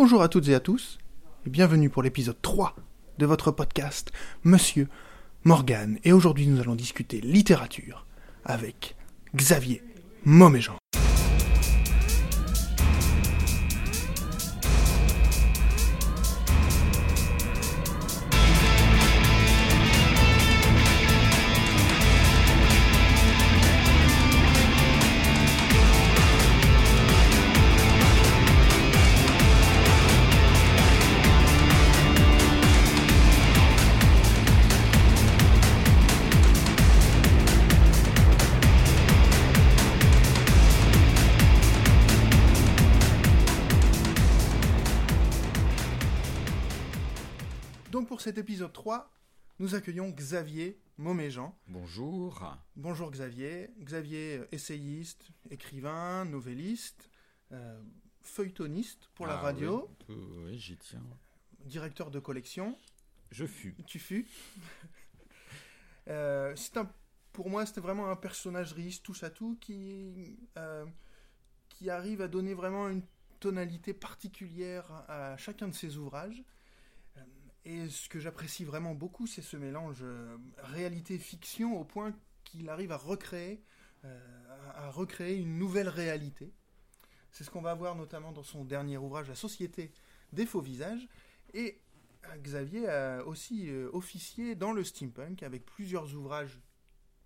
Bonjour à toutes et à tous, et bienvenue pour l'épisode 3 de votre podcast Monsieur Morgan. Et aujourd'hui nous allons discuter littérature avec Xavier Moméjean. 3, nous accueillons Xavier Moméjean. Bonjour. Bonjour Xavier. Xavier, euh, essayiste, écrivain, novelliste, euh, feuilletoniste pour la Ah radio, Oui, oui, j'y tiens. directeur de collection. Je fus. Tu fus. Euh, un, pour moi, c'était vraiment un personnage riche, touche à tout, qui, euh, qui arrive à donner vraiment une tonalité particulière à chacun de ses ouvrages. Et ce que j'apprécie vraiment beaucoup, c'est ce mélange euh, réalité-fiction au point qu'il arrive à recréer, euh, à recréer une nouvelle réalité. C'est ce qu'on va voir notamment dans son dernier ouvrage, La Société des faux visages. Et euh, Xavier a aussi officié dans le steampunk avec plusieurs ouvrages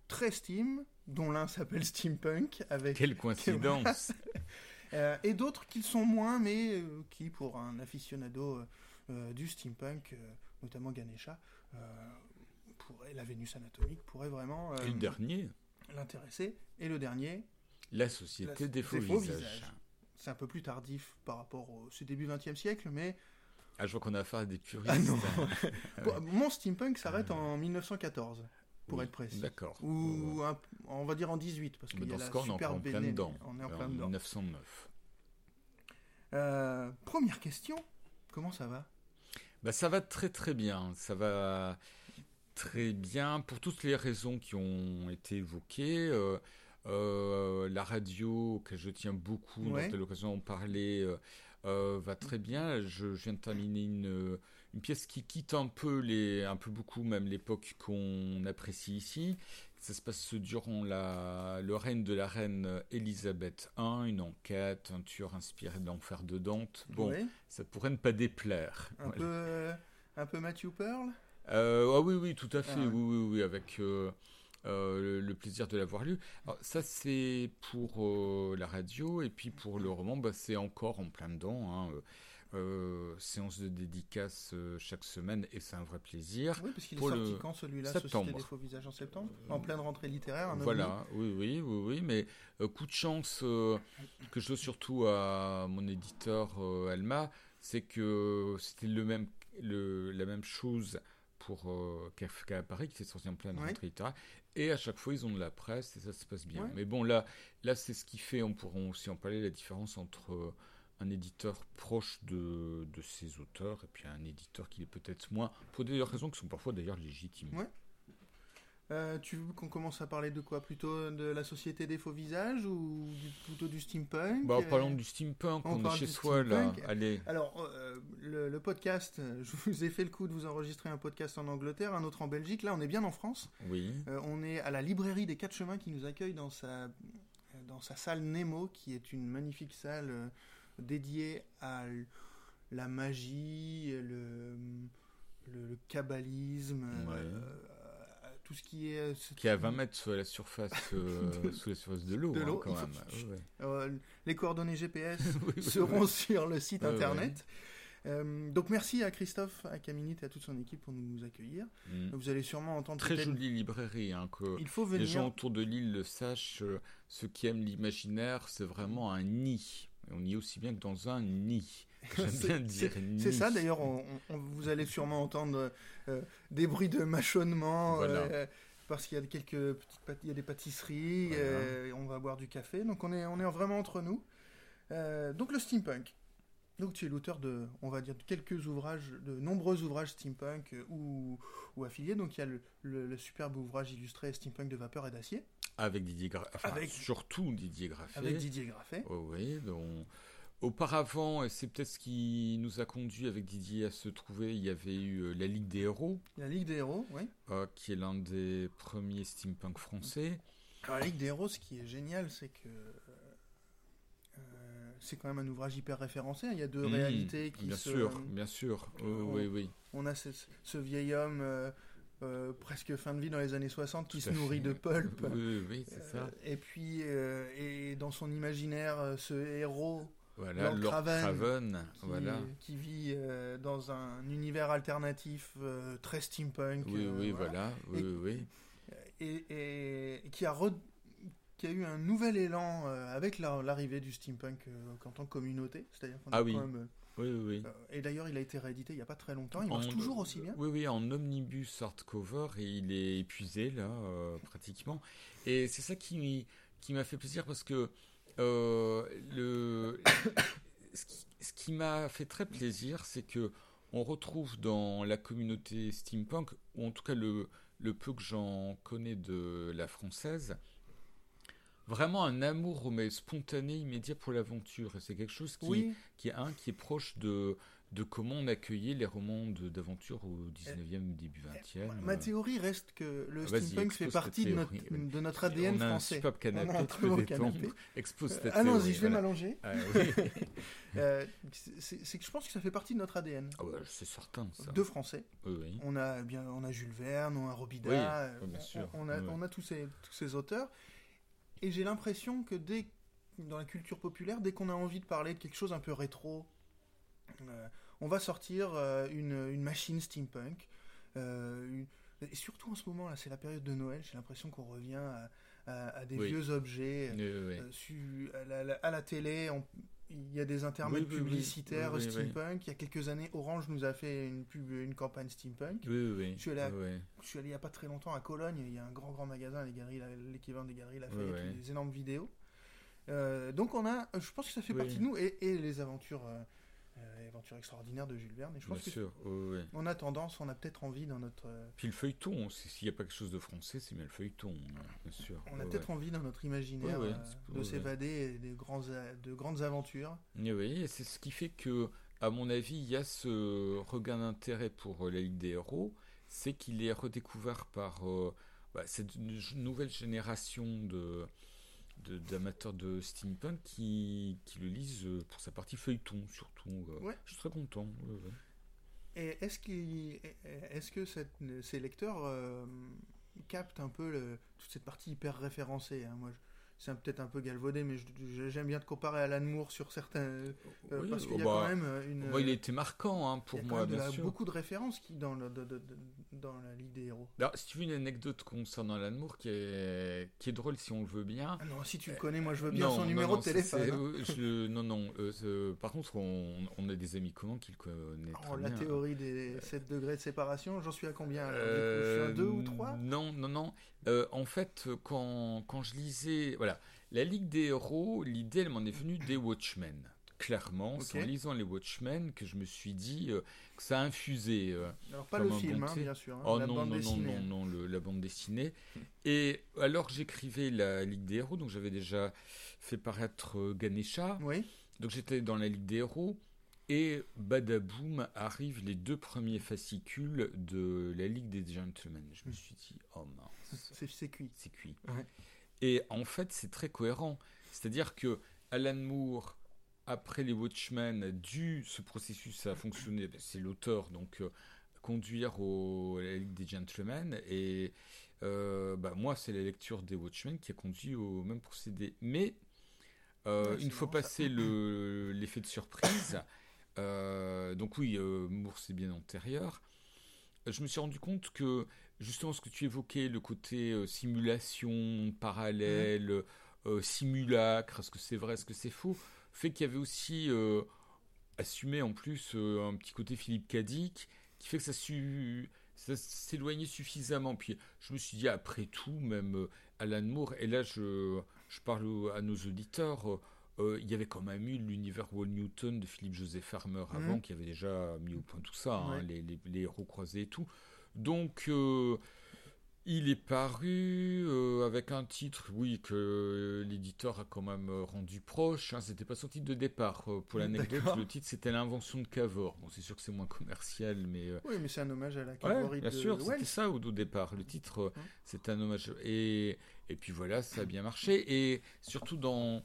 très steam, dont l'un s'appelle Steampunk, avec Quelle coïncidence. et d'autres qui le sont moins, mais qui, pour un aficionado du steampunk, euh, notamment Ganesha, euh, pourrait, la Vénus anatomique, pourrait vraiment euh, Et le dernier, l'intéresser. Et le dernier, la société La- des faux, des faux visages. visages. c'est un peu plus tardif par rapport au c'est début 20e siècle, mais Ah, je vois qu'on a affaire à des puristes. Ah non. Bon, ouais. mon steampunk s'arrête en 1914, pour Oui, être précis. D'accord. Ou un- on va dire en 18, parce qu'il y a la cas, on est super encore en plein Béné- dedans. On est en Euh, plein dedans. 1909. Euh, première question, comment ça va? Bah, ça va très très bien. Ça va très bien pour toutes les raisons qui ont été évoquées. Euh, euh, la radio, que je tiens beaucoup, Ouais. dont à l'occasion d'en parler, euh, euh, va très bien. Je, je viens de terminer une, une pièce qui quitte un peu, les, un peu beaucoup même l'époque qu'on apprécie ici. Ça se passe durant la, le règne de la reine Élisabeth I, une enquête, un tueur inspiré de l'enfer de Dante. Bon, ça pourrait ne pas déplaire. un, Voilà. peu, un peu Matthew Pearl? Euh, ah oui, oui, tout à fait, Ah oui, oui, oui, avec euh, euh, le, le plaisir de l'avoir lu. Alors, ça, c'est pour euh, la radio, et puis pour le roman, bah, c'est encore en plein dedans. hein, euh, euh, séance de dédicace euh, chaque semaine, et c'est un vrai plaisir. Oui, parce qu'il est sorti le quand celui-là. Société des faux visages en septembre En pleine rentrée littéraire, Voilà, oui, oui, oui, oui, mais euh, coup de chance euh, que je dois surtout à mon éditeur euh, Alma, c'est que c'était le même, le, la même chose pour euh, qu'à qu'à Paris, qui s'est sorti en pleine Ouais. rentrée littéraire, et à chaque fois ils ont de la presse et ça se passe bien. Ouais. Mais bon, là, là c'est ce qui fait, on pourra aussi en parler, la différence entre euh, un éditeur proche de, de ses auteurs et puis un éditeur qui est peut-être moins, pour des raisons qui sont parfois d'ailleurs légitimes. Ouais. Euh, tu veux qu'on commence à parler de quoi? Plutôt de la société des faux visages ou du- plutôt du steampunk? Bah, parlons du steampunk, on est chez soi là. Allez. Alors, euh, le, le podcast, je vous ai fait le coup de vous enregistrer un podcast en Angleterre, un autre en Belgique. Là, on est bien en France. Oui. Euh, on est à la librairie des Quatre Chemins qui nous accueille dans sa, dans sa salle Nemo, qui est une magnifique salle dédiée à la magie, le, le, le kabbalisme, Ouais. euh, tout ce qui est... euh, ce- Qui est à 20 mètres sous la surface, euh, sous la surface de l'eau, hein, quand faut Ouais. Euh, les coordonnées GPS Oui, seront sur le site internet. Euh, donc merci à Christophe, à Caminit et à toute son équipe pour nous accueillir. Mm. Vous allez sûrement entendre Très jolie librairie, hein, que Il faut les venir. gens autour de l'île le sachent. euh, ceux qui aiment l'imaginaire, c'est vraiment un nid. On y est aussi bien que dans un nid. J'aime C'est- bien dire c'est- nid. C'est ça d'ailleurs, on- on- vous allez sûrement entendre euh, des bruits de mâchonnement Voilà. euh, parce qu'il y a quelques petites il y a des pâtisseries, Voilà. euh, et on va boire du café, donc on est, on est vraiment entre nous. Donc le steampunk. Donc tu es l'auteur de, on va dire, de quelques ouvrages, de nombreux ouvrages steampunk ou, ou affiliés. Donc il y a le, le- le superbe ouvrage illustré Steampunk de vapeur et d'acier Avec Didier Graffet. Enfin, Avec- surtout Didier Graffet. avec Didier Graffet. Oh, oui, dont auparavant, et c'est peut-être ce qui nous a conduit avec Didier à se trouver, il y avait eu la Ligue des Héros. La Ligue des Héros, oui. qui est l'un des premiers steampunk français. Alors, la Ligue des Héros, ce qui est génial, c'est que c'est quand même un ouvrage hyper référencé. Hein. Il y a deux mmh, réalités qui bien se. Bien sûr, bien sûr. oui, oui. On a ce, vieil homme. Euh, euh, presque fin de vie dans les années 60 qui se nourrit de pulp. Oui, oui, c'est ça. Euh, et puis, et dans son imaginaire, ce héros, voilà, Lord, Craven, qui, voilà. qui vit dans un univers alternatif très steampunk. Oui, oui, voilà. Oui, oui. Et, et, qui a qui a eu un nouvel élan euh, avec l'arrivée du steampunk euh, en tant que communauté. C'est-à-dire ah oui. Euh, oui, oui, et d'ailleurs, il a été réédité il n'y a pas très longtemps. Il marche toujours aussi bien. Oui, oui, en omnibus hardcover et il est épuisé là, pratiquement. Et c'est ça qui, qui m'a fait plaisir parce que le, ce qui, ce qui m'a fait très plaisir, c'est que on retrouve dans la communauté steampunk, ou en tout cas le, le peu que j'en connais de la française, vraiment un amour mais spontané, immédiat pour l'aventure. Et c'est quelque chose qui, qui, est, un, qui est proche de, de comment on accueillait les romans d'aventure au 19e, début 20e. Ma, théorie reste que le ah, steampunk fait partie de notre, de notre, ADN on a français. Un superbe canapé, on a un tu peux canapé. Expose ta Ah non, je vais m'allonger. Ah, euh, c'est que je pense que ça fait partie de notre ADN. Ah ouais, c'est certain. Ça. De français. Oui, On a bien, on a Jules Verne, on a Robida, bien sûr. On, a, on a tous ces, tous ces auteurs. Et j'ai l'impression que dès dans la culture populaire, dès qu'on a envie de parler de quelque chose un peu rétro, euh, on va sortir euh, une, machine steampunk. Euh, et surtout en ce moment, là, c'est la période de Noël, j'ai l'impression qu'on revient à, des vieux objets. à, la, télé, il y a des intermèdes publicitaires steampunk. Il y a quelques années, Orange nous a fait une, pub, une campagne steampunk. Je suis, allé je suis allé il n'y a pas très longtemps à Cologne. Il y a un grand, grand magasin, l'équivalent des galeries Lafayette, des énormes vidéos. Euh, donc on a, je pense que ça fait partie de nous et, et les aventures euh, euh, aventure extraordinaire de Jules Verne. Et je pense bien sûr, on a tendance, on a peut-être envie dans notre. Euh, Puis le feuilleton, s'il n'y a pas quelque chose de français, c'est bien le feuilleton, hein, bien sûr. On a peut-être envie dans notre imaginaire euh, de s'évader des grands, de grandes aventures. Et oui, c'est ce qui fait que, à mon avis, il y a ce regain d'intérêt pour la Ligue des héros, c'est qu'il est redécouvert par bah, cette nouvelle génération de d'amateurs de, steampunk qui, qui, le lisent euh, pour sa partie feuilleton surtout. Euh. Je suis très content. Et est-ce est que cette, ces lecteurs euh, captent un peu toute cette partie hyper référencée hein? Moi, c'est peut-être un peu galvaudé, mais j'aime bien te comparer à Alan Moore sur certains. Euh, parce qu'il y a oh, quand bah, même une. il était marquant hein, pour moi, bien sûr. beaucoup de références qui, dans, le, dans la Ligue des héros. Alors, si tu veux une anecdote concernant Alan Moore qui est, qui est drôle si on le veut bien. Ah non, si tu le connais, moi je veux bien son numéro de téléphone. Hein. non, non. Euh, par contre, on, on, a des amis communs qui le connaissent. Oh, la théorie des 7 degrés de séparation, j'en suis à combien alors, Je suis à 2 ou 3 euh, Non, non, non. en fait, quand, quand je lisais. Voilà la Ligue des héros, l'idée, elle m'en est venue des Watchmen. Clairement, c'est en lisant les Watchmen que je me suis dit euh, que ça a infusé. Euh, alors, pas le film, hein, bien sûr. Hein, oh la non, bande non, dessinée. non, non, non, la bande dessinée. Et alors j'écrivais la Ligue des héros, donc j'avais déjà fait paraître euh, Ganesha. Oui. Donc j'étais dans la Ligue des héros. Et badaboum arrivent les deux premiers fascicules de la Ligue des Gentlemen. Je me suis dit, oh mince. C'est cuit. C'est cuit. Et en fait, c'est très cohérent. C'est-à-dire que Alan Moore, après les Watchmen, dû ce processus à fonctionner, ben, c'est l'auteur, donc euh, conduire au, à la Ligue des Gentlemen. Et euh, bah, moi, c'est la lecture des Watchmen qui a conduit au même procédé. Mais euh, une fois passé l'effet de surprise, donc oui, Moore, c'est bien antérieur. Je me suis rendu compte que justement ce que tu évoquais, le côté euh, simulation, parallèle, euh, simulacre, est-ce que c'est vrai, est-ce que c'est faux, fait qu'il y avait aussi euh, assumé en plus un petit côté Philippe Cadic qui fait que ça, ça s'éloignait suffisamment. Puis je me suis dit, après tout, même Alan Moore, et là je, je parle à nos auditeurs, il y avait quand même eu l'univers Wall Newton de Philippe Joseph Farmer avant, mmh. qui avait déjà mis au point tout ça, hein, les, les, les, héros croisés et tout. Donc, euh, il est paru euh, avec un titre, oui, que l'éditeur a quand même euh, rendu proche. Hein, c'était pas son titre de départ. Euh, pour l'anecdote, le titre c'était l'invention de Cavor. Bon, c'est sûr que c'est moins commercial, mais. Oui, mais c'est un hommage à la Cavor. Ouais, bien sûr, c'était ça au, départ. Le titre, c'était un hommage. Et, et puis voilà, ça a bien marché. Et surtout dans.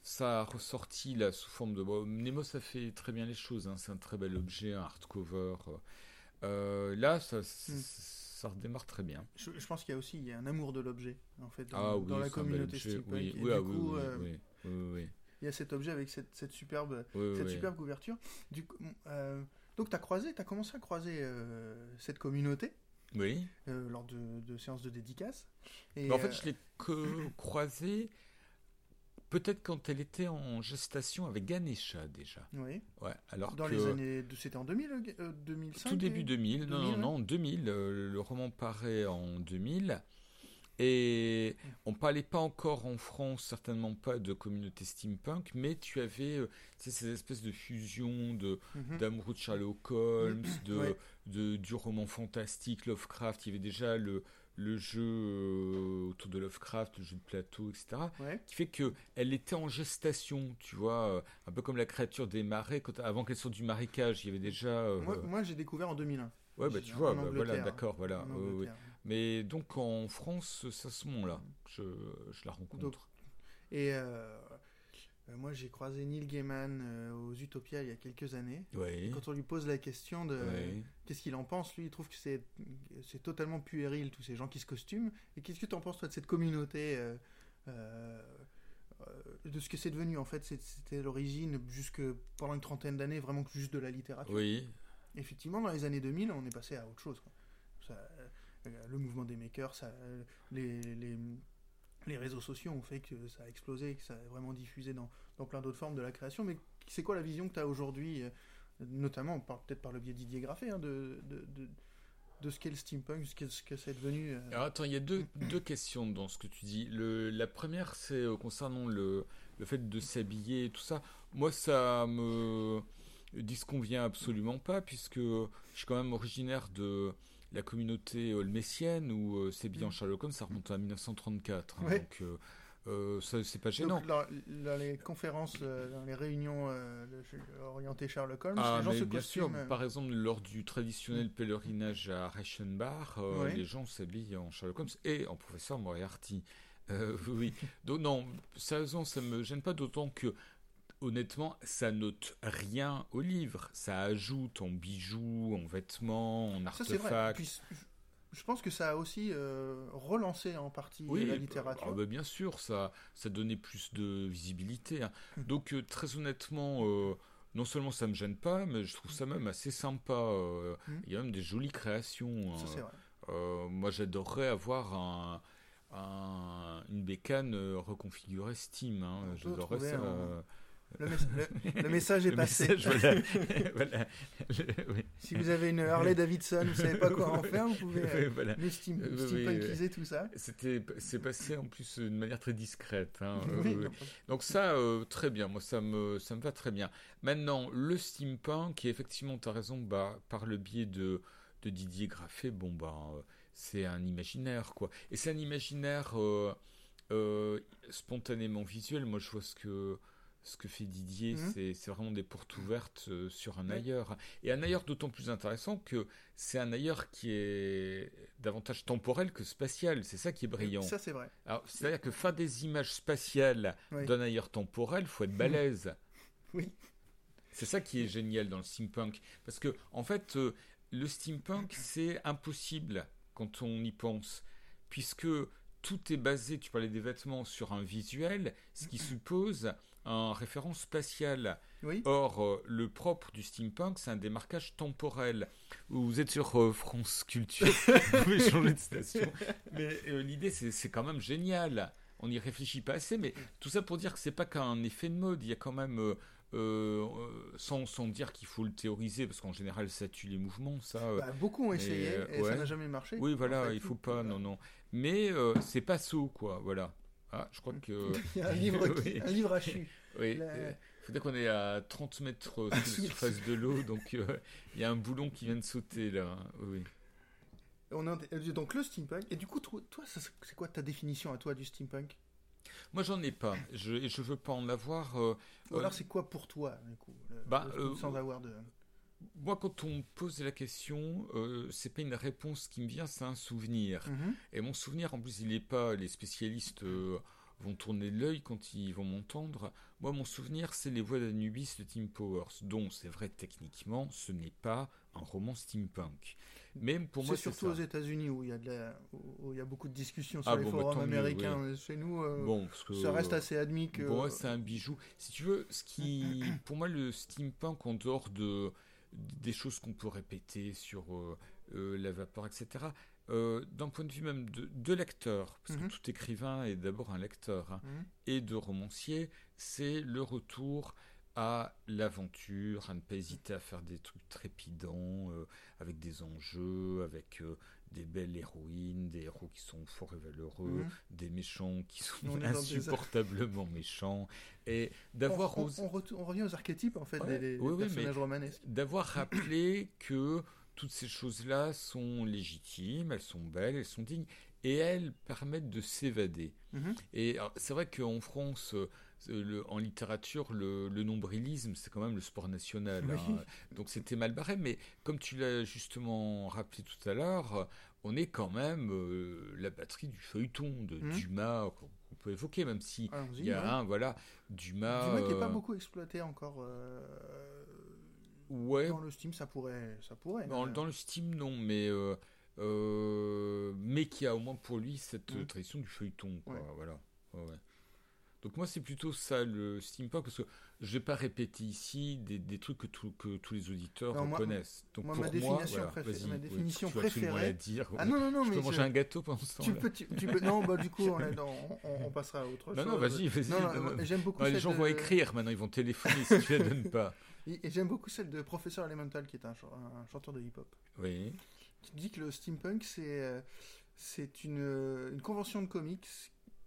Ça a ressorti là sous forme de. Bon, Nemo, ça fait très bien les choses. Hein, c'est un très bel objet, un hardcover. Là, ça. Ça redémarre très bien. Je, pense qu'il y a aussi il y a un amour de l'objet en fait dans, ah la communauté steampunk. Oui, oui, ah coup, euh, oui, il y a cet objet avec cette, cette superbe, cette superbe couverture. Du euh, donc tu as croisé, tu as commencé à croiser euh, cette communauté. Oui. lors de, de, séances de dédicaces. Et, en fait, je l'ai croisé Peut-être quand elle était en gestation avec Ganesha déjà. Oui. Ouais, alors Dans les années. C'était en 2000, 2005 euh, Tout début 2000. non, non, non, 2000. Euh, le roman paraît en 2000. Et on parlait pas encore en France, certainement pas de communauté steampunk, mais tu avais euh, ces espèces de fusion de d'amoureux de Sherlock Holmes, de, de, du roman fantastique Lovecraft. Il y avait déjà le, le jeu euh, autour de Lovecraft, le jeu de plateau, etc., qui fait que elle était en gestation, tu vois, euh, un peu comme la créature des marais, quand, avant qu'elle sorte du marécage, il y avait déjà... Euh, moi, j'ai découvert en 2001. Ouais, bah tu vois, bah, voilà, d'accord, voilà. Mais donc en France, c'est à ce moment-là, je, je la rencontre. et euh, moi, j'ai croisé Neil Gaiman euh, aux Utopia il y a quelques années. quand on lui pose la question de qu'est-ce qu'il en pense, lui, il trouve que c'est, c'est totalement puéril, tous ces gens qui se costument. Et qu'est-ce que tu en penses, toi, de cette communauté euh, de ce que c'est devenu en fait c'était l'origine jusque pendant une trentaine d'années vraiment juste de la littérature. Oui. Effectivement dans les années 2000 on est passé à autre chose le mouvement des makers ça, les, les, les réseaux sociaux ont fait que ça a explosé, que ça a vraiment diffusé dans, dans plein d'autres formes de la création. Mais c'est quoi la vision que tu as aujourd'hui, euh, notamment peut-être par le biais Didier Graffé, hein, de, de, de, de, ce qu'est le steampunk, ce que, ce que c'est devenu euh Alors attends, il y a deux, deux, questions dans ce que tu dis. Le, la première, c'est euh, concernant le, le fait de s'habiller et tout ça. Moi, ça me disconvient absolument pas, puisque je suis quand même originaire de la communauté olmessienne où euh, c'est bien mm. Sherlock Holmes, ça remonte à 1934. Hein, donc, euh, euh, c'est pas gênant. dans, les conférences, dans les réunions orientées Sherlock Holmes, ah, les gens se bien sûr. Par exemple, lors du traditionnel pèlerinage à Reichenbach, les gens s'habillent en Sherlock Holmes et en professeur Moriarty. oui. Donc non, sérieusement, ça me gêne pas d'autant que honnêtement, ça note rien au livre. Ça ajoute en bijoux, en vêtements, en artefacts. je pense que ça a aussi euh, relancé en partie la littérature. Ah bah, bien sûr, ça, ça donnait plus de visibilité. Hein. Hum. Donc euh, très honnêtement, euh, non seulement ça me gêne pas, mais je trouve ça même assez sympa. Hum. Il y a même des jolies créations. Hein. moi, j'adorerais avoir une bécane reconfigurée Steam. Hein. J'adorerais ça. Le, message est passé. Si vous avez une Harley Davidson, vous savez pas quoi en faire, vous pouvez euh, voilà. tout ça. C'était, c'est passé en plus d'une manière très discrète. Hein. Donc ça, euh, très bien. Moi, ça me, ça me va très bien. Maintenant, le steampunk, qui effectivement, tu as raison, bah, par le biais de, de Didier Graffet, bon, bah, c'est un imaginaire, quoi. Et c'est un imaginaire euh, spontanément visuel. Moi, je vois ce que ce que fait Didier, mhm. c'est vraiment des portes ouvertes euh, sur un ailleurs. Et un ailleurs d'autant plus intéressant que c'est un ailleurs qui est davantage temporel que spatial. C'est ça qui est brillant. Ça, c'est vrai. C'est-à-dire que faire des images spatiales d'un ailleurs temporel, faut être balèze. oui. C'est ça qui est génial dans le steampunk. Parce que, en fait, euh, le steampunk, c'est impossible quand on y pense. Puisque tout est basé, tu parlais des vêtements, sur un visuel, ce qui suppose en référence spatiale. Or, euh, le propre du steampunk, c'est un démarquage temporel. Vous êtes sur euh, France Culture, vous pouvez changer de station. Mais euh, l'idée, c'est quand même génial. On n'y réfléchit pas assez, mais tout ça pour dire que c'est pas qu'un effet de mode. Il y a quand même, sans, sans, dire qu'il faut le théoriser, parce qu'en général, ça tue les mouvements. Ça, bah, beaucoup ont essayé et ça n'a jamais marché. Oui, voilà, il faut pas, non, non. Mais c'est pas saut, quoi, voilà. Ah, je crois que. Il y a un livre, un livre hachu. Oui. Il euh, faut dire qu'on est à 30 mètres sous la surface de l'eau, donc euh, il y a un boulon qui vient de sauter là. Oui. On a, donc le steampunk. Et du coup, toi, c'est quoi ta définition à toi du steampunk? Moi, j'en ai pas. Je, et je veux pas en avoir. Ou alors, c'est quoi pour toi, du coup, bah, sans avoir de. Moi, quand on me pose la question, euh, c'est pas une réponse qui me vient, c'est un souvenir. Mhm. Et mon souvenir, en plus, il n'est pas. Les spécialistes euh, vont tourner l'œil quand ils vont m'entendre. Moi, mon souvenir, c'est les voix d'Anubis de Tim Powers, dont c'est vrai techniquement, ce n'est pas un roman steampunk. Même pour moi, c'est surtout aux États-Unis où il y a de où il y a beaucoup de discussions sur ah les bah, forums américains. Chez nous, euh, bon, ça reste assez admis que. Bon, c'est un bijou. Si tu veux, ce qui, pour moi, le steampunk en dehors de des choses qu'on peut répéter sur euh, euh, la vapeur, etc. Euh, d'un point de vue même de, lecteur, parce que mhm. tout écrivain est d'abord un lecteur, hein, mhm. et de romancier, c'est le retour à l'aventure, à ne pas hésiter à faire des trucs trépidants, avec des enjeux, avec des belles héroïnes, des héros qui sont forts et valeureux, mhm. des méchants qui sont insupportablement méchants, et d'avoir... On, on, revient aux archétypes, en fait, des, personnages romanesques. D'avoir rappelé que toutes ces choses-là sont légitimes, elles sont belles, elles sont dignes, et elles permettent de s'évader. Mhm. Et c'est vrai qu'en France le, en littérature, le, nombrilisme, c'est quand même le sport national. Hein. Donc c'était mal barré, mais comme tu l'as justement rappelé tout à l'heure, on est quand même euh, la batterie du feuilleton de mmh. Dumas qu'on peut évoquer, même si il y a un, voilà, Dumas. Dumas qui n'est pas euh, beaucoup exploité encore. Euh, ouais. Dans le Steam, ça pourrait, ça pourrait. Dans, dans le Steam, non, mais. mais qui a au moins pour lui cette mmh. tradition du feuilleton, quoi, voilà. Ouais, donc moi c'est plutôt ça le steampunk parce que je vais pas répéter ici des, des trucs que, que, tous les auditeurs connaissent. Donc moi, ma définition, ma définition préférée. dire. Ah non non non je mais peux manger un gâteau pendant ce temps. Tu peux, tu, peux, non bah du coup on, on, passera à autre chose. Non non vas-y vas-y. J'aime beaucoup. les gens vont écrire maintenant ils vont téléphoner si tu la donnes pas. Et j'aime beaucoup celle de Professeur Elemental qui est un, un chanteur de hip-hop. Oui. Qui dit que le steampunk c'est euh, c'est une, une convention de comics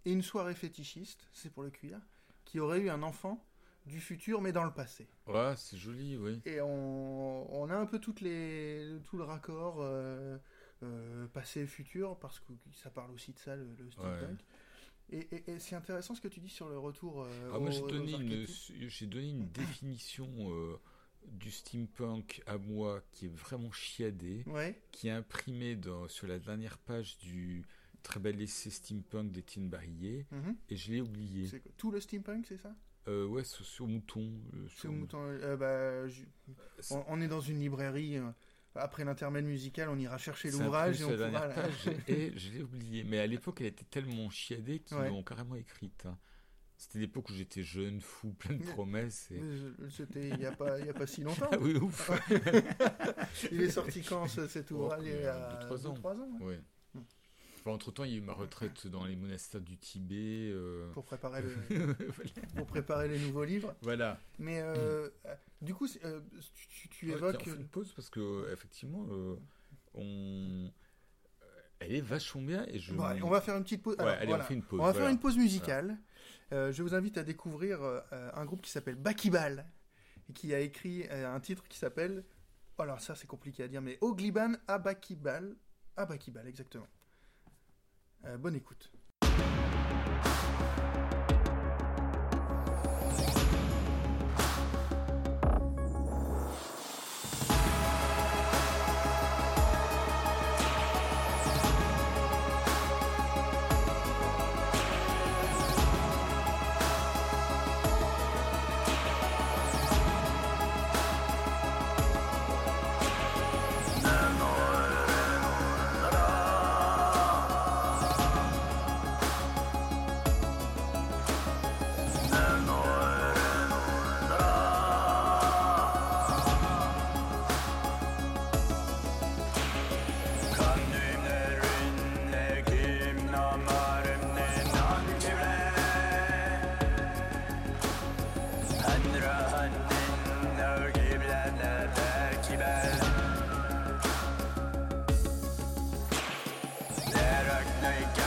et une soirée fétichiste, c'est pour le cuir, qui aurait eu un enfant du futur mais dans le passé. Ouais, c'est joli, oui. Et on, on, a un peu toutes les, tout le raccord euh, euh, passé et futur parce que ça parle aussi de ça, le, steampunk. Et, et, c'est intéressant ce que tu dis sur le retour. Euh, ah, moi, j'ai donné, une, donné une définition du steampunk à moi qui est vraiment chiadée, qui est imprimée dans, sur la dernière page du, très bel essai steampunk d'Étienne Barillet, mhm. et je l'ai oublié. Tout le steampunk, c'est ça? Euh, Ouais, sur, Mouton. Euh, sur Mouton. Euh, bah, on, est dans une librairie. Après l'intermède musical, on ira chercher l'ouvrage et on la page et je l'ai oublié. Mais à l'époque, elle était tellement chiadée qu'ils l'ont carrément écrite. Hein. C'était l'époque où j'étais jeune, fou, plein de promesses. Et... C'était il n'y a, pas, a pas si longtemps. Ah oui, ouf. il est sorti quand cet ouvrage Il y a 3 ans. 3 ans ouais entre-temps, il y a eu ma retraite dans les monastères du Tibet. Euh. Pour, préparer pour préparer les nouveaux livres. Voilà. Mais euh, du coup, euh, tu, évoques... une pause parce que effectivement, on... elle est vachement bien. Et je... on va faire une petite pause. allez, on, fait une pause. on va faire une pause musicale. je vous invite à découvrir un groupe qui s'appelle Bakibal et qui a écrit un titre qui s'appelle... Alors ça c'est compliqué à dire, mais Ogliban Abakibal. Abakibal, exactement. Euh, bonne écoute. midnight.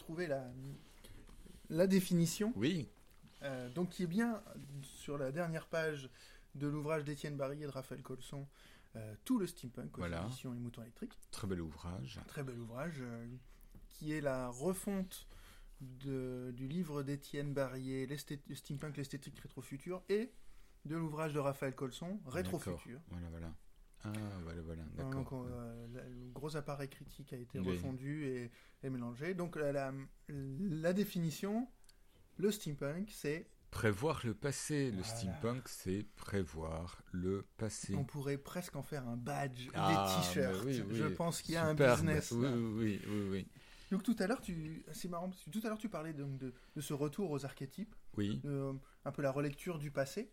Retrouvé la, la définition. Oui. Euh, donc, qui est bien sur la dernière page de l'ouvrage d'Étienne Barry et de Raphaël Colson, euh, Tout le steampunk aux Voilà. éditions Les Moutons électriques. Très bel ouvrage. Un très bel ouvrage euh, qui est la refonte de- du livre d'Étienne Barrier, le Steampunk, l'esthétique rétro-future, et de l'ouvrage de Raphaël Colson, Rétro-futur. Voilà, voilà. Ah, voilà, voilà. Donc, D'accord. euh, la- le gros appareil critique a été Oui. refondu et, et mélangé. Donc la, la- la définition, le steampunk, c'est Prévoir le passé. Le Voilà. steampunk, c'est prévoir le passé. on pourrait presque en faire un badge, Ah, des t-shirts. mais oui, oui. Je pense qu'il y a un business. Oui, oui, oui, oui, oui. Donc tout à l'heure, tu, c'est marrant, parce que tout à l'heure tu parlais donc de, de ce retour aux archétypes, Oui, de, un peu la relecture du passé.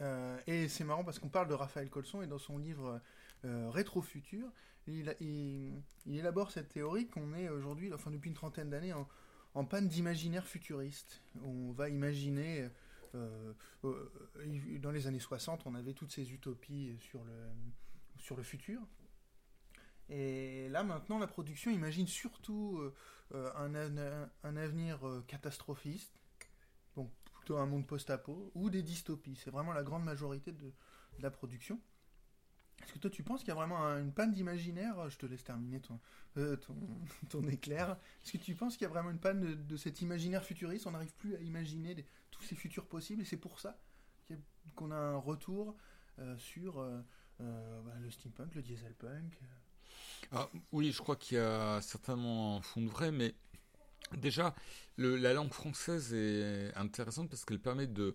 Euh, et c'est marrant parce qu'on parle de Raphaël Colson et dans son livre euh, Rétro-Futur, il, élabore cette théorie qu'on est aujourd'hui, enfin depuis une trentaine d'années, en, panne d'imaginaire futuriste. On va imaginer, euh, euh, dans les années 60, on avait toutes ces utopies sur le, sur le futur. Et là maintenant, la production imagine surtout un, avenir catastrophiste, un monde post-apo, ou des dystopies. C'est vraiment la grande majorité de, la production. Est-ce que toi tu penses qu'il y a vraiment un- une panne d'imaginaire? Je te laisse terminer ton, euh, ton, éclair. Est-ce que tu penses qu'il y a vraiment une panne de, de cet imaginaire futuriste? On n'arrive plus à imaginer tous ces futurs possibles et c'est pour ça qu'on a un retour euh, sur euh, bah, le steampunk, le dieselpunk. Ah, oui, je crois qu'il y a certainement un fond de vrai, mais déjà, le- la langue française est intéressante parce qu'elle permet de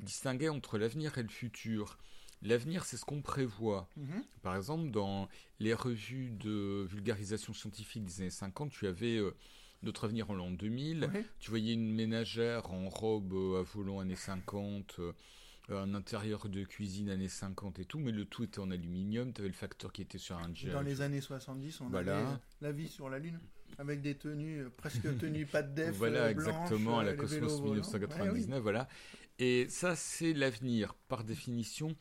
distinguer entre l'avenir et le futur. L'avenir, c'est ce qu'on prévoit. Mhm. Par exemple, dans les revues de vulgarisation scientifique des années 50, tu avais euh, Notre avenir en l'an 2000, Ouais. tu voyais une ménagère en robe euh, à volant années 50, euh, un intérieur de cuisine années 50 et tout, mais le tout était en aluminium, tu avais le facteur qui était sur un jet. Dans les années 70, on Voilà. avait la vie sur la Lune, avec des tenues, euh, presque tenues pas de def, Voilà, euh, exactement, à euh, la Cosmos vélos volants. 1999, voilà. Et ça, c'est l'avenir. Par définition,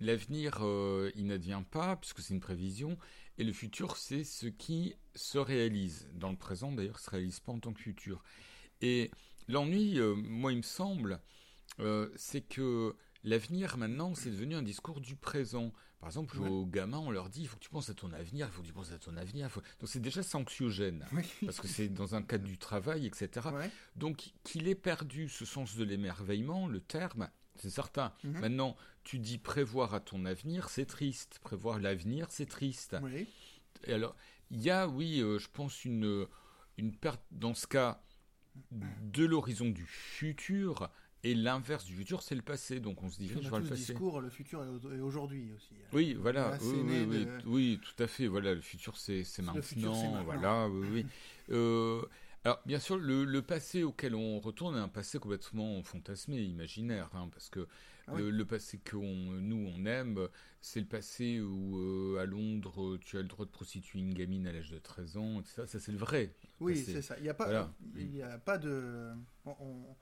l'avenir, euh, il n'advient pas, puisque c'est une prévision, et le futur, c'est ce qui se réalise. Dans le présent, d'ailleurs, se réalise pas en tant que futur. Et l'ennui, euh, moi, il me semble, euh, c'est que l'avenir, maintenant, c'est devenu un discours du présent. Par exemple, Ouais. aux gamins, on leur dit, il faut que tu penses à ton avenir, il faut que tu penses à ton avenir. faut- Donc c'est déjà anxiogène, Oui. parce que c'est dans un cadre du travail, etc. Ouais. Donc qu'il ait perdu ce sens de l'émerveillement, le terme, c'est certain. Mhm. Maintenant, tu dis prévoir à ton avenir, c'est triste. Prévoir l'avenir, c'est triste. Oui. Et alors, il y a, oui, euh, je pense, une, une perte, dans ce cas, de l'horizon du futur, et l'inverse du futur, c'est le passé. Donc on se on a vers le passé. discours, le futur est au- est aujourd'hui aussi. Oui, voilà, Là, oui, c'est oui, né oui, de- oui, tout à fait. Voilà, le futur, c'est Le maintenant, maintenant. Voilà, oui. Euh, alors, bien sûr, le, le passé auquel on retourne est un passé complètement fantasmé, imaginaire, hein, parce que Ah oui. le, le passé que on- nous on aime, c'est le passé où euh, à Londres, tu as le droit de prostituer une gamine à l'âge de 13 ans, etc. Ça, c'est le vrai. Oui, c'est ça. Il n'y a pas, Voilà. il y a pas de, on- on-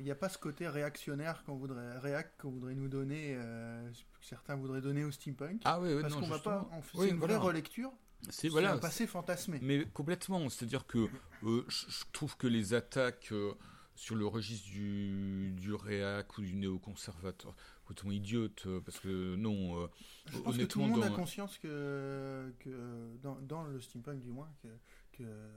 il n'y a pas ce côté réactionnaire qu'on voudrait, réac qu'on voudrait nous donner, euh, que certains voudraient donner au steampunk. Ah oui, oui, parce non, qu'on va justement. pas, on fait Oui, c'est une voilà. vraie relecture. C'est C'est voilà, un passé fantasmé. Mais complètement, c'est-à-dire que euh, je, trouve que les attaques euh, sur le registre du, du réac ou du néoconservateur, complètement idiotes, euh, parce que non, Je pense que tout le monde a conscience que, que dans, dans le steampunk du moins, que, que-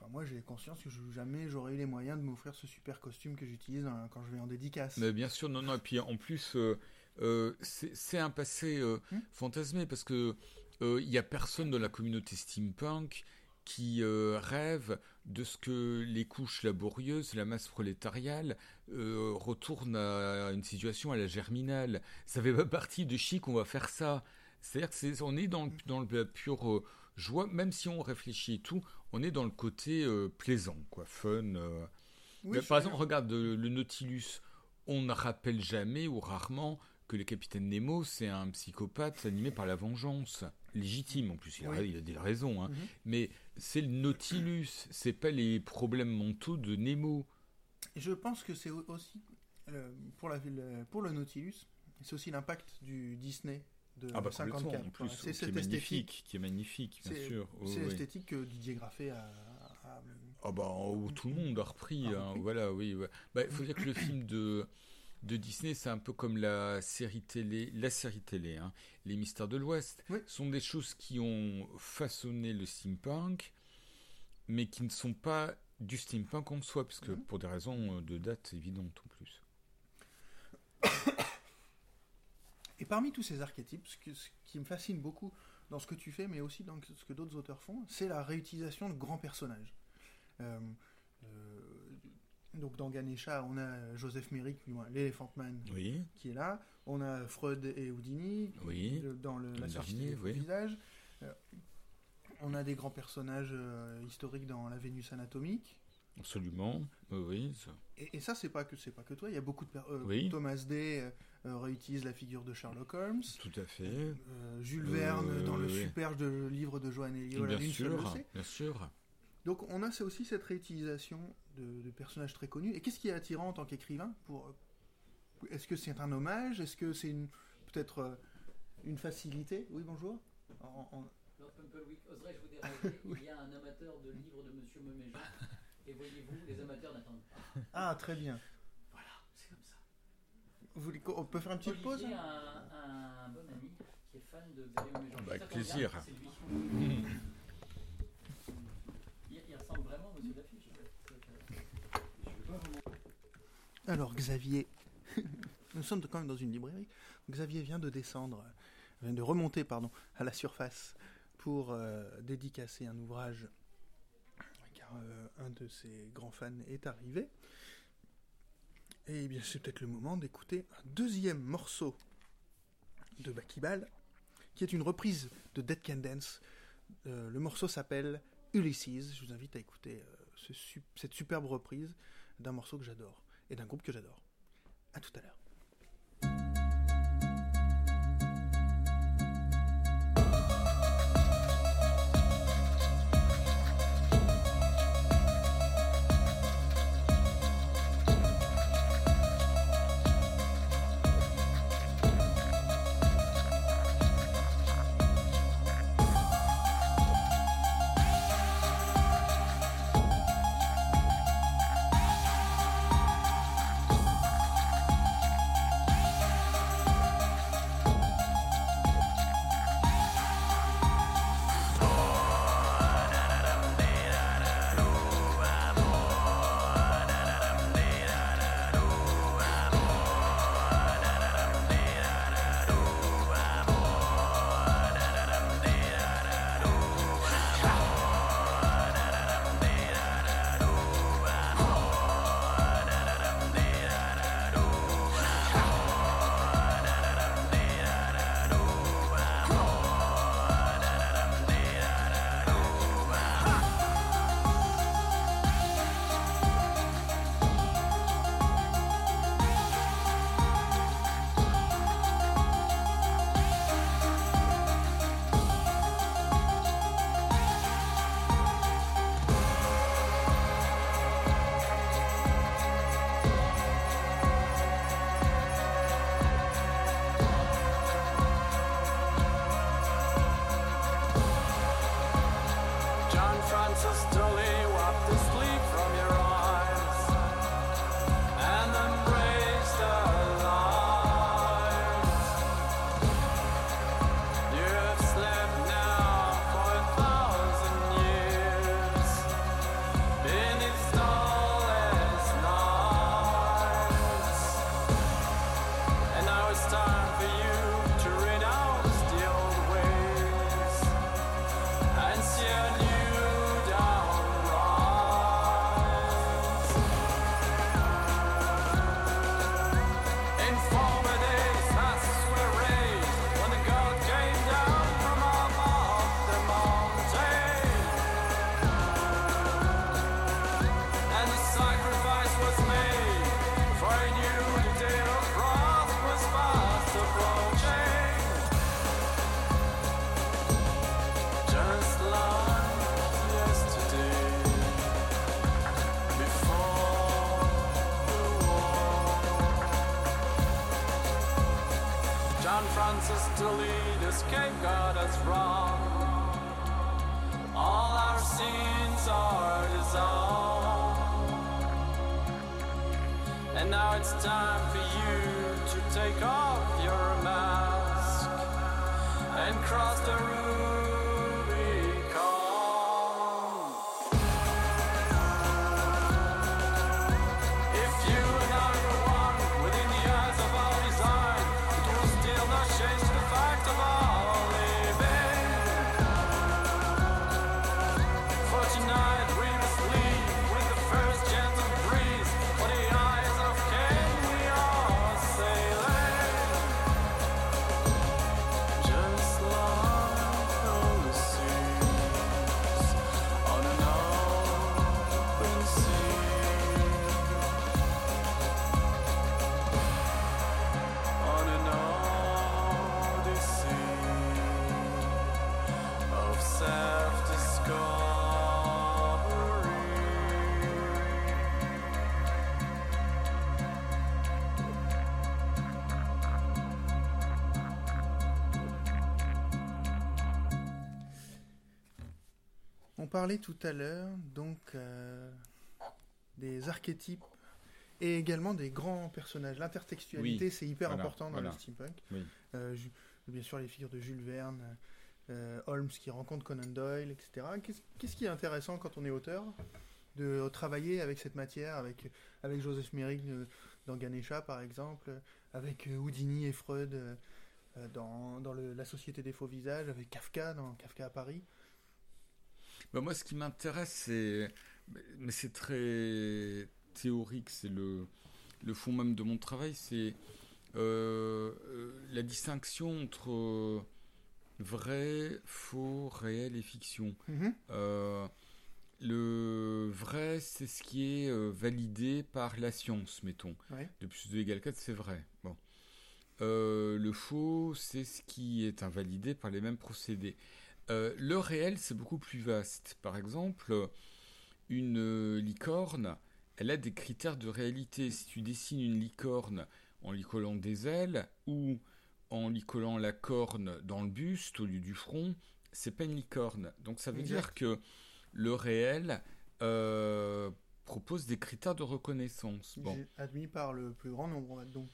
enfin moi j'ai conscience que je- jamais j'aurais eu les moyens de m'offrir ce super costume que j'utilise dans- quand je vais en dédicace. Mais bien sûr, non, non, et puis en plus, euh, euh, c'est un passé euh, Hmm. fantasmé, parce que il y a personne dans la communauté steampunk qui rêve de ce que les couches laborieuses, la masse prolétariale, euh, retournent à une situation à la germinale. Ça fait pas partie de chic, on va faire ça. C'est-à-dire que c'est, on est dans, le- dans le- la pure euh, joie, même si on réfléchit et tout, on est dans le côté euh, plaisant, quoi, fun. euh. Oui, je par exemple, regarde euh, le Nautilus. On ne rappelle jamais ou rarement que le capitaine Nemo, c'est un psychopathe animé par la vengeance. Légitime en plus, il a, il a des raisons. hein. Mhm. Mais c'est le Nautilus, c'est pas les problèmes mentaux de Nemo. Je pense que c'est au- aussi, euh, pour, la, pour le Nautilus, c'est aussi l'impact du Disney de Ah bah 54. complètement, en plus, c'est cette esthétique. qui est magnifique, bien sûr. Oui, c'est oui. l'esthétique que Didier Graffet a. a- Ah bah, où tout le monde a repris. A hein, repris. Voilà, oui. ouais. Bah, il faut dire que le film de, de Disney, c'est un peu comme la série télé, la série télé, hein, Les Mystères de l'Ouest. Oui. Sont des choses qui ont façonné le steampunk, mais qui ne sont pas du steampunk en soi, parce que Mhm. pour des raisons de date évidentes en plus. Et parmi tous ces archétypes, ce, que- ce qui me fascine beaucoup dans ce que tu fais, mais aussi dans ce que d'autres auteurs font, c'est la réutilisation de grands personnages. Euh, euh, donc dans Ganesha, on a Joseph Merrick, du l'Elephant Man, Oui, qui est là. On a Freud et Houdini Oui. dans le, la sortie des oui. visages. Euh, on a des grands personnages historiques dans la Vénus anatomique. Absolument. Ça- Et, et ça, c'est pas que c'est pas que toi. Il y a beaucoup de euh, Oui. Thomas Day euh, euh, réutilise la figure de Sherlock Holmes. Tout à fait. Euh, Jules Euh, Verne dans le oui. superbe de- livre de Joanne Elliot, bien sûr, bien sûr. Donc on a c'est aussi cette réutilisation de, de personnages très connus. Et qu'est-ce qui est attirant en tant qu'écrivain pour Est-ce que c'est un hommage? Est-ce que c'est une peut-être une facilité? Oui, bonjour. En- en- Lord Pumplewick, oserais-je vous déranger? Il y a un amateur de livres de Monsieur Meméjean. Et voyez-vous, les amateurs n'attendent pas. Ah, très bien. Voilà, c'est comme ça. Vous voulez qu'on- on peut faire une petite pause Olivier a un, un bon ami qui est fan de. Bah, avec Ça tombe bien, plaisir. c'est lui. Il, il ressemble vraiment à Monsieur Lafiche. Alors Xavier, nous sommes quand même dans une librairie. Xavier vient de descendre, vient de remonter pardon à la surface pour euh, dédicacer un ouvrage euh, un de ses grands fans est arrivé. Et bien c'est peut-être le moment d'écouter un deuxième morceau de Bakibal qui est une reprise de Dead Can Dance. Euh, le morceau s'appelle Ulysses. Je vous invite à écouter euh, cette superbe reprise d'un morceau que j'adore et d'un groupe que j'adore. À tout à l'heure. Parlait tout à l'heure donc euh, des archétypes et également des grands personnages. L'intertextualité, Oui, c'est hyper voilà, important dans voilà. le steampunk. Oui. Euh, bien sûr, les figures de Jules Verne, euh, Holmes qui rencontre Conan Doyle, etc. Qu'est-ce qui est intéressant quand on est auteur de travailler avec cette matière, avec, avec Joseph Merrick dans Ganesha par exemple, avec Houdini et Freud dans, dans le- La Société des Faux Visages, avec Kafka dans Kafka à Paris? Bah, moi, ce qui m'intéresse, c'est. Mais c'est très théorique, c'est le, le fond même de mon travail, c'est euh, euh, la distinction entre euh, vrai, faux, réel et fiction. Mhm. Euh, le vrai, c'est ce qui est euh, validé par la science, mettons. Ouais. De plus 2 égale 4, c'est vrai. Bon. Euh, le faux, c'est ce qui est invalidé par les mêmes procédés. Euh, le réel, c'est beaucoup plus vaste. Par exemple, une licorne, elle a des critères de réalité. Si tu dessines une licorne en lui collant des ailes ou en lui collant la corne dans le buste au lieu du front, c'est pas une licorne. Donc ça veut Exact. dire que le réel euh, propose des critères de reconnaissance. Bon. Admis par le plus grand nombre. Donc,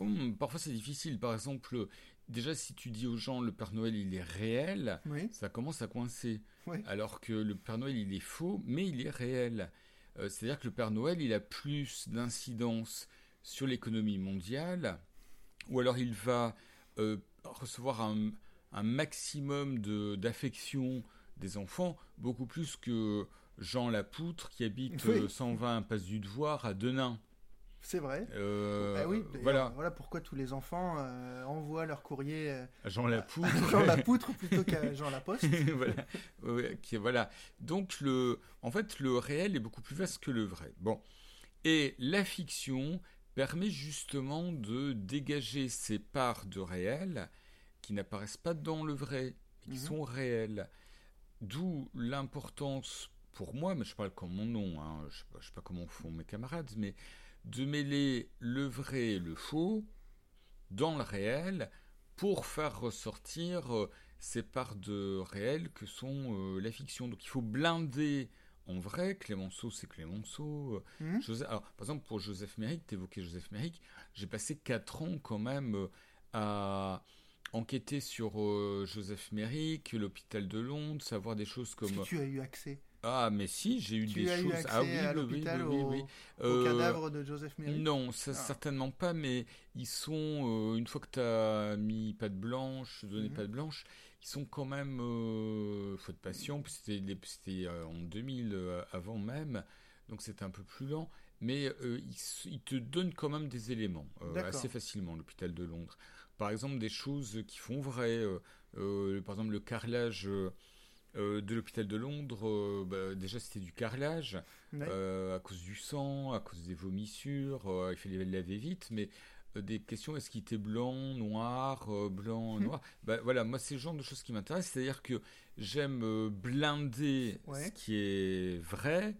Hum, parfois c'est difficile. Par exemple, déjà si tu dis aux gens le Père Noël il est réel, oui, ça commence à coincer. Oui. Alors que le Père Noël il est faux, mais il est réel. Euh, C'est-à-dire que le Père Noël il a plus d'incidence sur l'économie mondiale, ou alors il va euh, recevoir un, un maximum de- d'affection des enfants, beaucoup plus que Jean Lapoutre qui habite Oui. euh, 120 Passe du Devoir à Denain. C'est vrai. Euh, Ah oui, d'ailleurs, voilà, voilà pourquoi tous les enfants euh, envoient leur courrier euh, Jean Lapoutre. à Jean Lapoutre plutôt qu'à Jean Laposte. voilà. Voilà. Donc le, en fait, le réel est beaucoup plus vaste que le vrai. Bon. Et la fiction permet justement de dégager ces parts de réel qui n'apparaissent pas dans le vrai, qui Mhm. sont réelles. D'où l'importance pour moi, mais je parle comme mon nom, hein, je ne sais pas comment font mes camarades, mais de mêler le vrai et le faux dans le réel pour faire ressortir euh, ces parts de réel que sont euh, la fiction. Donc il faut blinder en vrai, Clémenceau c'est Clémenceau. Joseph- alors, par exemple pour Joseph Merrick, t'évoquais Joseph Merrick, j'ai passé 4 ans quand même euh, à enquêter sur euh, Joseph Merrick, l'hôpital de Londres, savoir des choses Est-ce comme... que tu as eu accès? Ah mais si, j'ai eu Tu des as eu choses... accès ah oui, à oui, oui, oui, oui, au, Euh, cadavre de Joseph Merrick non, ça Ah. certainement pas, mais ils sont, euh, une fois que tu as mis patte blanche, donné Mhm. patte blanche, ils sont quand même, euh, faut être patient, puis c'était euh, en 2000 euh, avant même, donc c'était un peu plus lent, mais ils, te donnent quand même des éléments assez facilement, l'hôpital de Londres. Par exemple, des choses qui font vrai, par exemple le carrelage euh, de l'hôpital de Londres, euh, bah, déjà c'était du carrelage, Ouais. euh, à cause du sang, à cause des vomissures, il fallait le laver vite, mais des questions, est-ce qu'il était blanc, noir, blanc, Mhm. noir? Bah, Voilà, moi c'est le genre de choses qui m'intéressent, c'est-à-dire que j'aime blinder Ouais. ce qui est vrai,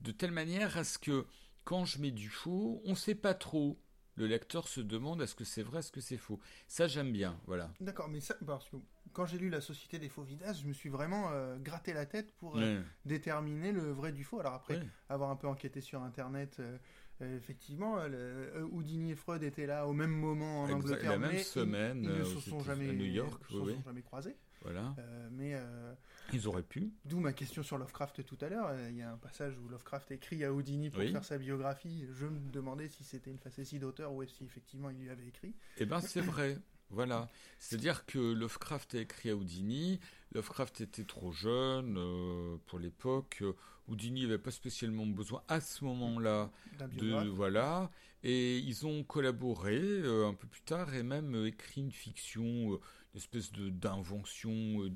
de telle manière à ce que quand je mets du faux, on sait pas trop le lecteur se demande est-ce que c'est vrai, est-ce que c'est faux? Ça, j'aime bien, voilà. D'accord, mais ça, parce que quand j'ai lu La Société des faux visages, je me suis vraiment euh, gratté la tête pour euh, déterminer le vrai du faux. Alors après, avoir un peu enquêté sur Internet, euh, effectivement, le- Houdini et Freud étaient là au même moment en Exact, Angleterre, la même mais semaine, ils, ne se sont jamais à New York, se oui, sont oui. jamais croisés. Voilà. Euh, mais euh, Ils auraient pu. d'où ma question sur Lovecraft tout à l'heure. Euh, Il y a un passage où Lovecraft écrit à Houdini pour Oui. faire sa biographie. Je me demandais si c'était une facétie d'auteur ou si effectivement il lui avait écrit. Eh ben, c'est vrai. Voilà. C'est-à-dire que Lovecraft a écrit à Houdini. Lovecraft était trop jeune euh, pour l'époque. Houdini n'avait pas spécialement besoin à ce moment-là de voilà. Et ils ont collaboré euh, un peu plus tard et même écrit une fiction, espèce de d'invention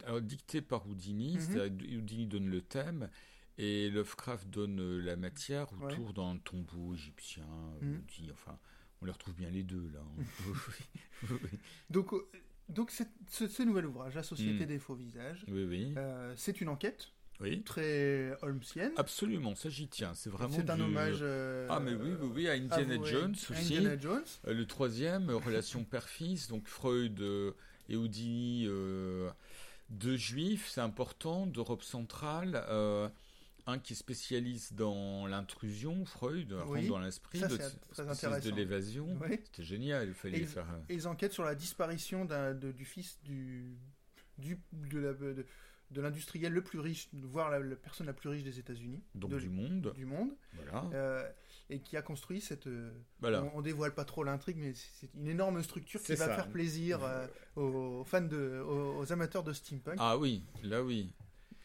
euh, dictée par Houdini. Mhm. Houdini donne le thème. Et Lovecraft donne euh, la matière Ouais. autour d'un tombeau égyptien. euh, Mhm. enfin, on les retrouve bien les deux là. hein. Donc, donc ce, ce nouvel ouvrage, La Société Mm. des faux visages, Oui, oui. euh, c'est une enquête oui. très holmesienne. Absolument, ça j'y tiens. C'est vraiment. C'est un du- hommage. euh, Ah, mais oui, oui, oui, à Indiana avoué Jones aussi. Indiana Jones. Le troisième, relation père-fils, donc Freud et Houdini, euh, deux juifs, c'est important, d'Europe centrale. euh, un qui est spécialiste dans l'intrusion, Freud, Oui, dans l'esprit, de, l'évasion. Oui. C'était génial, il fallait Et- faire. Et ils enquêtent sur la disparition de- du fils du, du, de l'industriel le plus riche, voire la, la personne la plus riche des États-Unis, donc de- du monde. du monde, Voilà. euh, et qui a construit cette. euh, voilà. On, on dévoile pas trop l'intrigue, mais c'est une énorme structure qui va ça. faire plaisir euh, aux fans de, aux, aux amateurs de steampunk. Ah oui, là oui.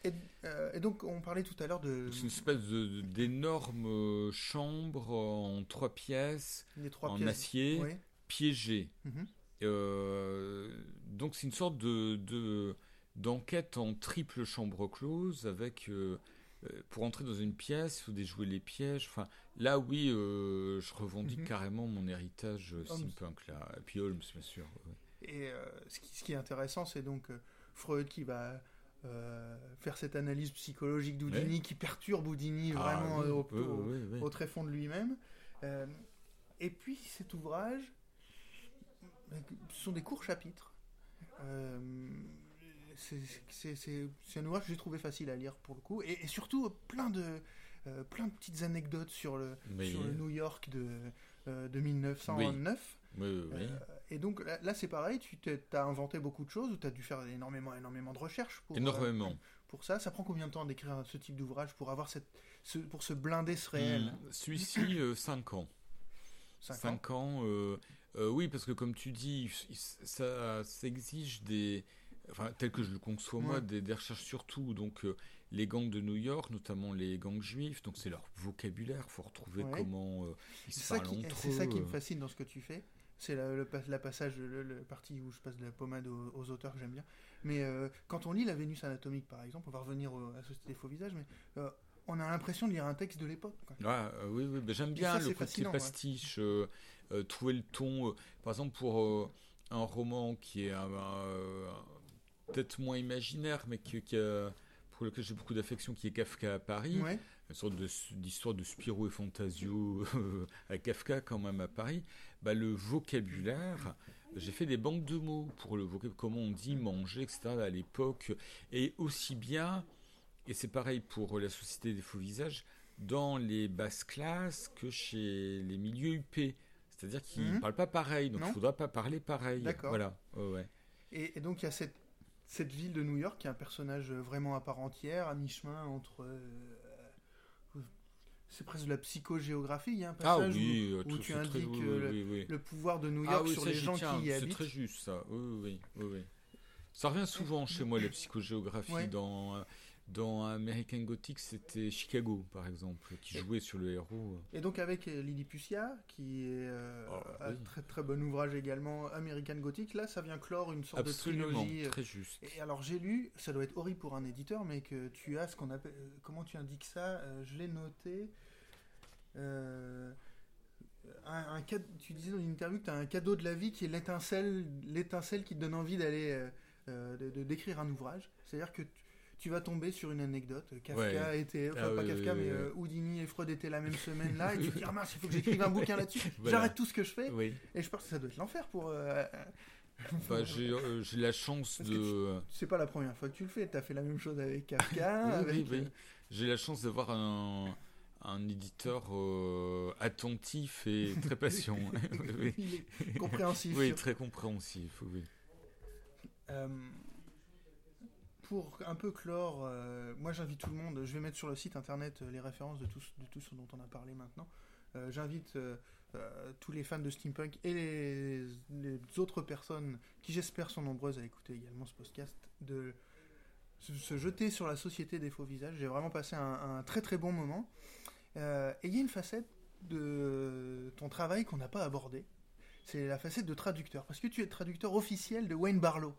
Et, euh, et donc, on parlait tout à l'heure de C'est une espèce d'énorme chambre en trois pièces, trois en pièces. acier, Oui. piégée. Mhm. Euh, donc c'est une sorte de de- d'enquête en triple chambre close avec pour entrer dans une pièce il faut déjouer les pièges enfin là oui euh, je revendique Mhm. carrément mon héritage euh, steampunk là et puis Holmes bien sûr ouais. Et euh, ce, qui, ce qui est intéressant, c'est donc euh, Freud qui va euh, faire cette analyse psychologique d'Houdini qui perturbe Houdini Ah, vraiment oui, euh, au, oui, au- au très fond de lui-même. Euh, et puis cet ouvrage, ce sont des courts chapitres. C'est- un ouvrage que j'ai trouvé facile à lire pour le coup, et, et surtout plein de, euh, plein de petites anecdotes sur le, sur le New York de, euh, de 1909. oui, oui. Euh, et donc là, là, c'est pareil, tu as inventé beaucoup de choses ou tu as dû faire énormément, énormément de recherches pour, euh, énormément pour ça. Ça prend combien de temps d'écrire ce type d'ouvrage pour avoir cette, ce- pour se blinder ce réel Hmm, celui-ci 5 ans Cinq ans 5 ans, euh, euh, oui, parce que comme tu dis, ça, ça exige des. Enfin, tel que je le conçois moi, Ouais. des, des recherches surtout. Donc, euh, les gangs de New York, notamment les gangs juifs, donc c'est leur vocabulaire. Il faut retrouver Ouais. comment euh, ils se parlent qui, entre c'est ça qui me fascine dans ce que tu fais. C'est la, le, la passage, le, le parti où je passe de la pommade aux, aux auteurs que j'aime bien. Mais euh, quand on lit La Vénus anatomique, par exemple, on va revenir à Société des faux visages, mais on a l'impression de lire un texte de l'époque. quoi. Ah, euh, oui, oui, j'aime bien ça, le côté fascinant, ouais. pastiche, euh, euh, trouver le ton. par exemple, pour un roman qui est un- un- peut-être moins imaginaire, mais qui, qui a- pour lequel j'ai beaucoup d'affection, qui est Kafka à Paris. Ouais. une sorte de- d'histoire de Spirou et Fantasio euh, à Kafka quand même à Paris, bah, le vocabulaire, j'ai fait des banques de mots pour le vocabulaire, comment on dit manger, etc. à l'époque, et aussi bien, et c'est pareil pour la Société des faux visages, dans les basses classes que chez les milieux UP. C'est-à-dire qu'ils ne Mhm. parlent pas pareil, donc il ne faudra pas parler pareil. D'accord. Voilà. Ouais, et donc il y a cette, cette ville de New York qui est un personnage euh, vraiment à part entière, à mi-chemin entre. euh, euh, c'est presque de la psychogéographie. Il y a un Ah passage oui, euh, où, où tout- tu c'est très- indiques oui, oui, oui. le, le pouvoir de New Ah York oui, sur les gens tiens, qui y C'est habitent. très juste ça. Oui, oui, oui, oui, oui. Ça revient souvent chez moi la psychogéographie Ouais. dans dans American Gothic, c'était Chicago par exemple qui jouait sur le héros. Et donc avec euh, Lilliputian, qui est euh, Oh, un oui. très très bon ouvrage également, American Gothic, là ça vient clore une sorte Absolument, de trilogie. euh, très juste. Et alors j'ai lu, ça doit être horrible pour un éditeur, mais que tu as ce qu'on appelle, comment tu indiques ça Je l'ai noté. Euh, un, tu disais dans une interview que tu as un cadeau de la vie qui est l'étincelle, l'étincelle qui te donne envie d'aller, euh, de, de- d'écrire un ouvrage. C'est-à-dire que tu, vas tomber sur une anecdote. Kafka Ouais. était, enfin Ah, pas Kafka, mais euh, Houdini et Freud étaient la même semaine là, et tu te dis ah mince, il faut que j'écrive un bouquin là-dessus. Voilà. J'arrête tout ce que je fais, et je pense que ça doit être l'enfer pour. euh, Bah, j'ai euh, la chance Parce de. C'est pas la première fois que tu le fais. T'as fait la même chose avec Kafka. Oui, avec, euh, J'ai la chance d'avoir un, un éditeur euh, attentif et très patient. oui, oui. il est compréhensif. Oui, très compréhensif. Oui. Euh, pour un peu clore, euh, moi j'invite tout le monde, je vais mettre sur le site internet euh, les références de tout, ce- dont on a parlé maintenant. Euh, J'invite tous les fans de steampunk et les, autres personnes qui j'espère sont nombreuses à écouter également ce podcast de se, jeter sur la société des faux visages. J'ai vraiment passé un, un très très bon moment. Et il y a une facette de ton travail qu'on n'a pas abordée. C'est la facette de traducteur. Parce que tu es traducteur officiel de Wayne Barlow.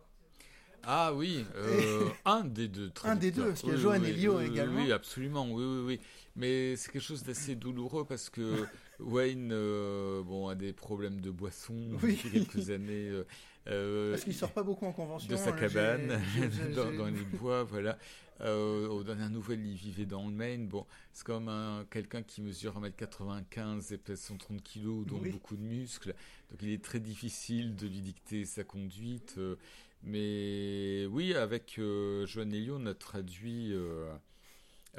Ah oui, euh, un des deux. Un des deux, parce qu'il y a Oui, Johan oui, oui, également. Oui, absolument, oui, oui, oui. Mais c'est quelque chose d'assez douloureux parce que Wayne, euh, bon, a des problèmes de boisson depuis quelques années. euh, Parce qu'il sort pas beaucoup en convention. de sa j'ai- cabane dans, dans les bois, voilà. Aux dernières nouvelles, il vivait dans le Maine. Bon, c'est comme un, quelqu'un qui mesure 1m95 et pèse 130 kg, donc beaucoup de muscles. Donc il est très difficile de lui dicter sa conduite. Mais oui, avec euh, Joan Elio, on a traduit euh,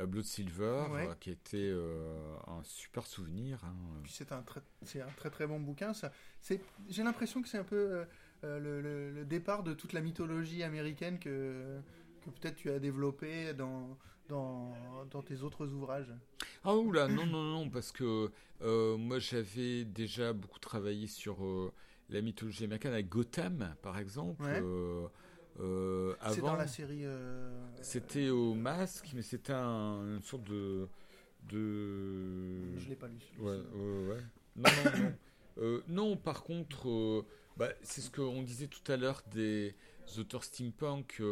Blood Silver, Ouais. euh, qui était euh, un super souvenir. hein. C'est un très, un très très bon bouquin. J'ai l'impression que c'est un peu euh, le, le- le départ de toute la mythologie américaine que que peut-être tu as développé dans dans, dans tes autres ouvrages. Ah oula, non, non, non, parce que moi j'avais déjà beaucoup travaillé sur la mythologie américaine avec Gotham, par exemple. Ouais. Euh, euh, C'est dans la série. euh, c'était au masque, mais c'était un- une sorte de. de... Je l'ai pas lu. Ouais. Non, non, non. Non, par contre, bah, c'est ce qu'on disait tout à l'heure des auteurs steampunk.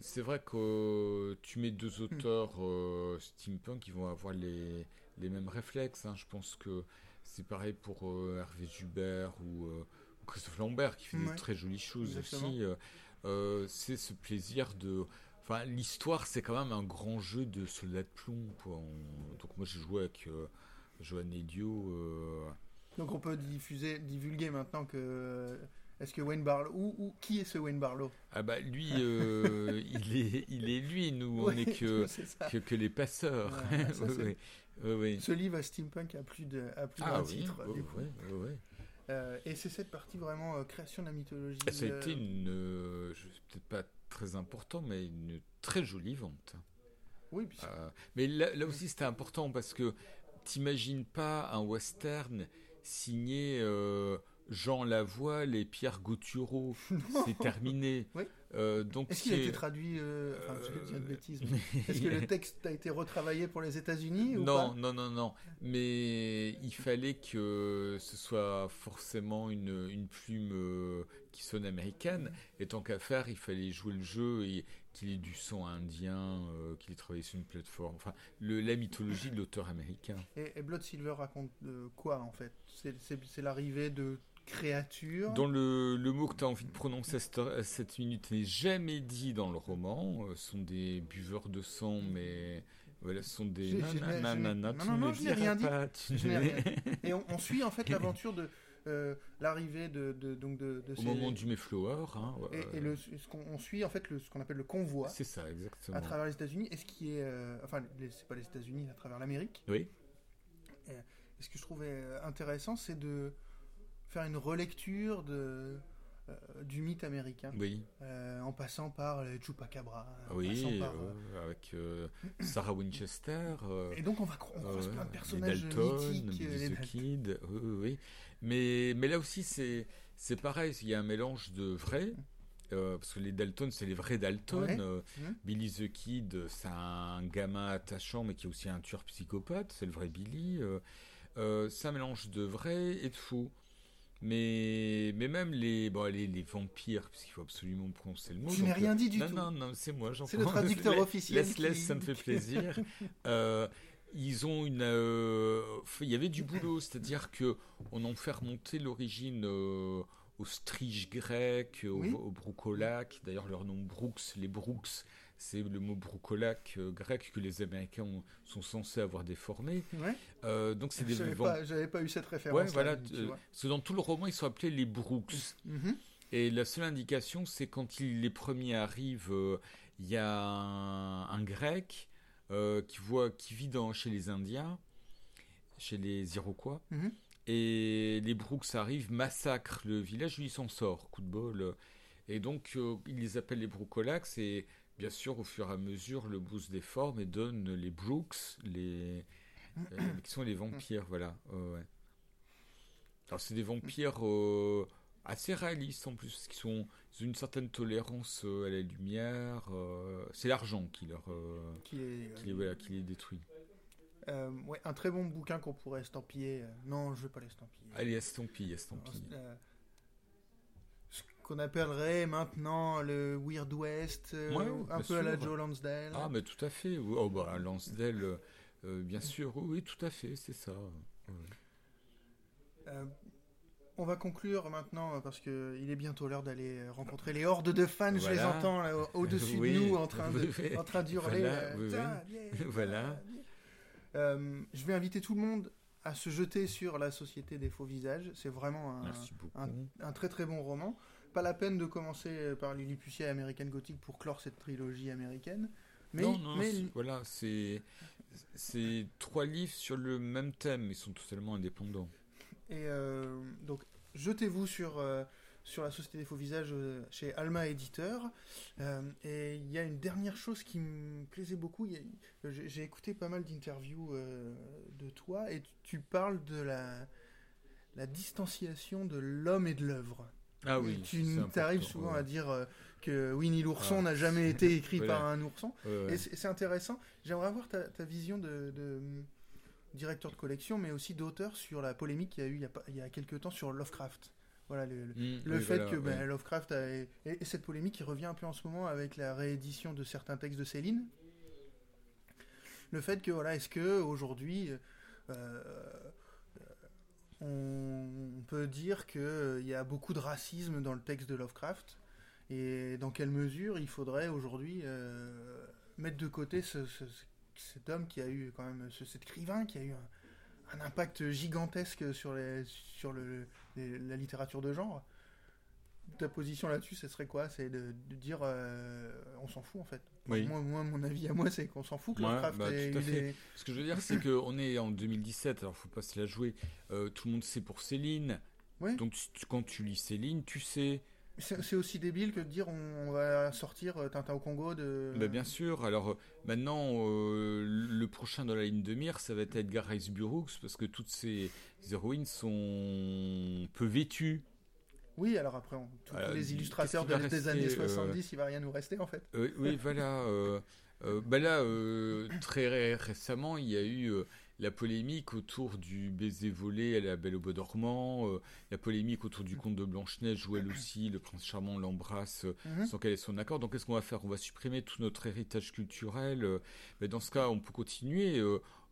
c'est vrai que tu mets deux auteurs euh, steampunk, ils vont avoir les, les mêmes réflexes. hein. Je pense que c'est pareil pour Hervé Joubert ou Christophe Lambert qui fait Ouais. des très jolies choses Exactement. aussi. euh, euh, c'est ce plaisir de. Enfin, l'histoire, c'est quand même un grand jeu de soldat de plomb. quoi. On- Donc, moi, j'ai joué avec euh, Johan Elio. euh, Donc on peut diffuser, divulguer maintenant que est-ce que Wayne Barlow ou, ou qui est ce Wayne Barlow? Ah bah lui, euh, il est, il est lui. Nous, on n'est que, que que les passeurs. Ouais, ça. Ce livre à steampunk a plus de a plus Ah d'un oui, titre. oui, du coup. Euh, et c'est cette partie vraiment euh, création de la mythologie. Ça a été une, euh, peut-être pas très important, mais une très jolie vente. Oui, puis mais là, là aussi, c'était important parce que t'imagines pas un western signé Jean Lavoie et Pierre Gautureau. C'est terminé. Oui. Euh, donc Est-ce qu'il a été traduit euh, Enfin, je bêtises. mais Est-ce que le texte a été retravaillé pour les États-Unis ou Non, pas? non, non, non. Mais il fallait que ce soit forcément une, une plume euh, qui sonne américaine. Et tant qu'à faire, il fallait jouer le jeu et qu'il ait du son indien, euh, qu'il ait travaillé sur une plateforme. Enfin, le, la mythologie de l'auteur américain. et, et Blood Silver raconte euh, quoi en fait? C'est- l'arrivée de créatures? Dans le, le mot que tu as envie de prononcer à cette, minute n'est jamais dit dans le roman. Euh, Ce sont des buveurs de sang, mais voilà, ce sont des. Non, non, non, le je n'ai rien dit. pas, Je rien Et on, on suit en fait l'aventure de l'arrivée de, de, donc de, de Au ces- moment du Mayflower. Hein, ouais, et, et le, ce qu'on on suit en fait le, ce qu'on appelle le convoi C'est ça, exactement. à travers les États-Unis. Et ce qui est, euh, enfin, les- c'est pas les États-Unis, à travers l'Amérique. Oui. Et ce que je trouvais euh, intéressant, c'est de faire une relecture de euh, du mythe américain, Oui, euh, en passant par les Chupacabra, en oui, par, euh, euh, avec euh, Sarah Winchester. euh, Et donc on va on croise euh, plein de les personnages Dalton, mythiques. Euh, les. Kid, oui, oui, oui. Mais, mais là aussi, c'est c'est pareil, il y a un mélange de vrais, euh, parce que les Dalton, c'est les vrais Dalton. Ouais. euh, Mhm. Billy the Kid, c'est un gamin attachant, mais qui est aussi un tueur psychopathe, c'est le vrai Billy. euh, euh, c'est un mélange de vrai et de faux. Mais, mais même les, bon, les, les vampires, puisqu'il faut absolument prononcer le mot. Tu n'as donc, rien euh, dit du non, tout. Non, non, c'est moi, j'en C'est le traducteur officiel Laisse, qui- laisse, ça me fait plaisir. Euh, ils ont une. euh, il y avait du boulot, c'est-à-dire que on en fait remonter l'origine euh, au strige grec, au, Oui. au broukolac. D'ailleurs, leur nom Brooks, les Brooks, c'est le mot broucolaque euh, grec que les Américains ont- sont censés avoir déformé. Ouais. Euh, donc c'est des J'avais pas, j'avais pas eu cette référence. Ouais, voilà. euh, parce que dans tout le roman, ils sont appelés les Brooks. Mhm. Et la seule indication, c'est quand les premiers arrivent, il y a un, un grec euh, qui, voit, qui vit dans, chez les Indiens, chez les Iroquois. Mhm. Et les Brooks arrivent, massacrent le village, lui il s'en sort, coup de bol. Et donc euh, ils les appellent les Brookolax et bien sûr au fur et à mesure le boost des formes et donne les Brooks, les, euh, qui sont les vampires, voilà. ouais, ouais. Alors c'est des vampires euh, assez réalistes en plus, parce qu'ils sont, ils ont une certaine tolérance euh, à la lumière. euh, c'est l'argent qui leur, euh, Qui est, qui les, voilà, qui les détruit. euh, ouais, un très bon bouquin qu'on pourrait estampiller. Non, je vais pas l'estampiller. Allez, estampille, estampille. Ce qu'on appellerait maintenant le Weird West, Ouais, un peu à la. Joe Lansdale. Ah, mais tout à fait. Oh, bah, Lansdale, bien sûr. Oui, oui, tout à fait, c'est ça. Ouais. On va conclure maintenant euh, parce que il est bientôt l'heure d'aller euh, rencontrer les hordes de fans. Je les entends au-dessus Oui, de nous en train de, oui, oui. en train d'hurler. Voilà, euh, Voilà. Euh, je vais inviter tout le monde à se jeter sur la Société des faux visages. C'est vraiment un, très très bon roman. Pas la peine de commencer par Lilliputier et American Gothic pour clore cette trilogie américaine. Mais, non, non, mais voilà, c'est trois livres sur le même thème, ils sont totalement indépendants. Et euh, donc, jetez-vous sur, euh, sur la Société des Faux Visages euh, chez Alma Éditeur. Et il y a une dernière chose qui me plaisait beaucoup. J'ai écouté pas mal d'interviews de toi et tu, parles de la, la distanciation de l'homme et de l'œuvre. Ah oui, tu t'arrives souvent ouais. à dire euh, que Winnie l'ourson Ah. n'a jamais été écrit Voilà. par un ourson. Ouais, ouais. Et c'est intéressant. J'aimerais avoir ta, ta vision de, de, directeur de collection, mais aussi d'auteur sur la polémique qu'il y a eu il y a, il y a quelques temps sur Lovecraft. Voilà, le, le- le oui, fait voilà, que ouais. Lovecraft a, et, et cette polémique qui revient un peu en ce moment avec la réédition de certains textes de Céline. Le fait que voilà, est-ce que aujourd'hui euh, on peut dire qu'il y a beaucoup de racisme dans le texte de Lovecraft? Et dans quelle mesure il faudrait aujourd'hui euh, mettre de côté ce- ce- ce- cet homme qui a eu quand même ce- cet écrivain qui a eu un, un impact gigantesque sur, les, sur le, les- la littérature de genre. Ta position là-dessus, ce serait quoi? C'est de, de dire euh, on s'en fout en fait. Oui. Moi, moi, mon avis à moi, c'est qu'on s'en fout que Ouais, Lovecraft bah, ait tout à eu fait. des- Ce que je veux dire, c'est qu'on est en 2017, alors faut pas se la jouer. Euh, tout le monde sait pour Céline. Ouais. Donc tu- quand tu lis Céline, tu sais. C'est aussi débile que de dire on, on va sortir euh, Tintin au Congo de. Bah, bien sûr. Alors euh, maintenant, euh, le prochain dans la ligne de mire, ça va être Edgar Rice Burroughs, parce que toutes ces héroïnes sont peu vêtues. Oui, alors après, on- tous les illustrateurs de- des années rester, euh, 70, il va rien nous rester en fait. Euh, oui, voilà. bah là, très ré- récemment, il y a eu la polémique autour du baiser volé à la Belle au Bois dormant, euh, la polémique autour du conte de Blanche-Neige où elle aussi, le prince charmant l'embrasse euh, Mhm. sans qu'elle ait son accord. Donc qu'est-ce qu'on va faire? On va supprimer tout notre héritage culturel. euh, mais dans ce cas, on peut continuer.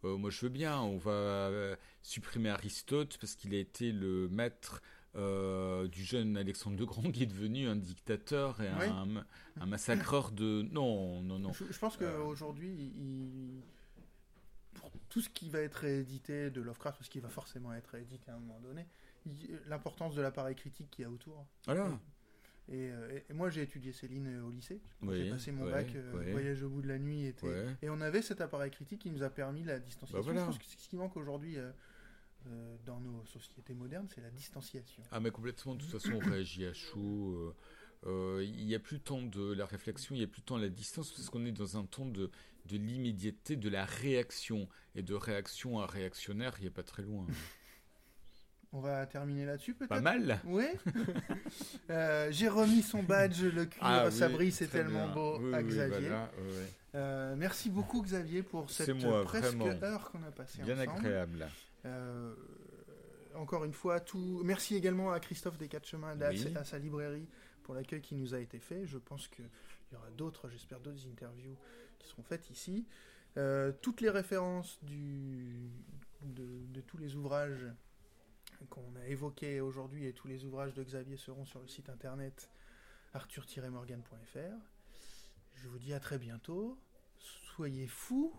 moi, je veux bien. On va supprimer Aristote parce qu'il a été le maître euh, du jeune Alexandre le Grand qui est devenu un dictateur et Oui. un, un massacreur de... Non, non, non. Je, je pense Euh. qu'aujourd'hui, il... pour tout ce qui va être réédité de Lovecraft, parce qu'il va forcément être réédité à un moment donné, l'importance de l'appareil critique qu'il y a autour. Voilà. Et, et- et moi, j'ai étudié Céline au lycée. Oui, J'ai passé mon ouais, bac, euh, ouais. Voyage au bout de la nuit. Était... Ouais. Et on avait cet appareil critique qui nous a permis la distanciation. Bah voilà. Je pense que ce qui manque aujourd'hui euh, euh, dans nos sociétés modernes, c'est la distanciation. Ah mais complètement, de toute façon on réagit à chaud. Euh, Il n'y a plus tant de la réflexion, il n'y a plus tant la distance, parce qu'on est dans un temps de, de l'immédiateté, de la réaction. Et de réaction à réactionnaire, il n'y a pas très loin. On va terminer là-dessus peut-être? Pas mal Oui. Euh, J'ai remis son badge, le cuir, Ah oui, Sabri, c'est tellement bien. beau Oui, à oui, Xavier. voilà. Euh, merci beaucoup Xavier pour cette moi, presque vraiment. heure qu'on a passée Bien ensemble. agréable. Euh, encore une fois, tout. Merci également à Christophe Descatchemins et à, Oui. à sa librairie pour l'accueil qui nous a été fait. Je pense qu'il y aura d'autres, j'espère, d'autres interviews qui seront faites ici. Euh, toutes les références du, de, de tous les ouvrages qu'on a évoqués aujourd'hui et tous les ouvrages de Xavier seront sur le site internet arthur-morgan.fr. Je vous dis à très bientôt. Soyez fous.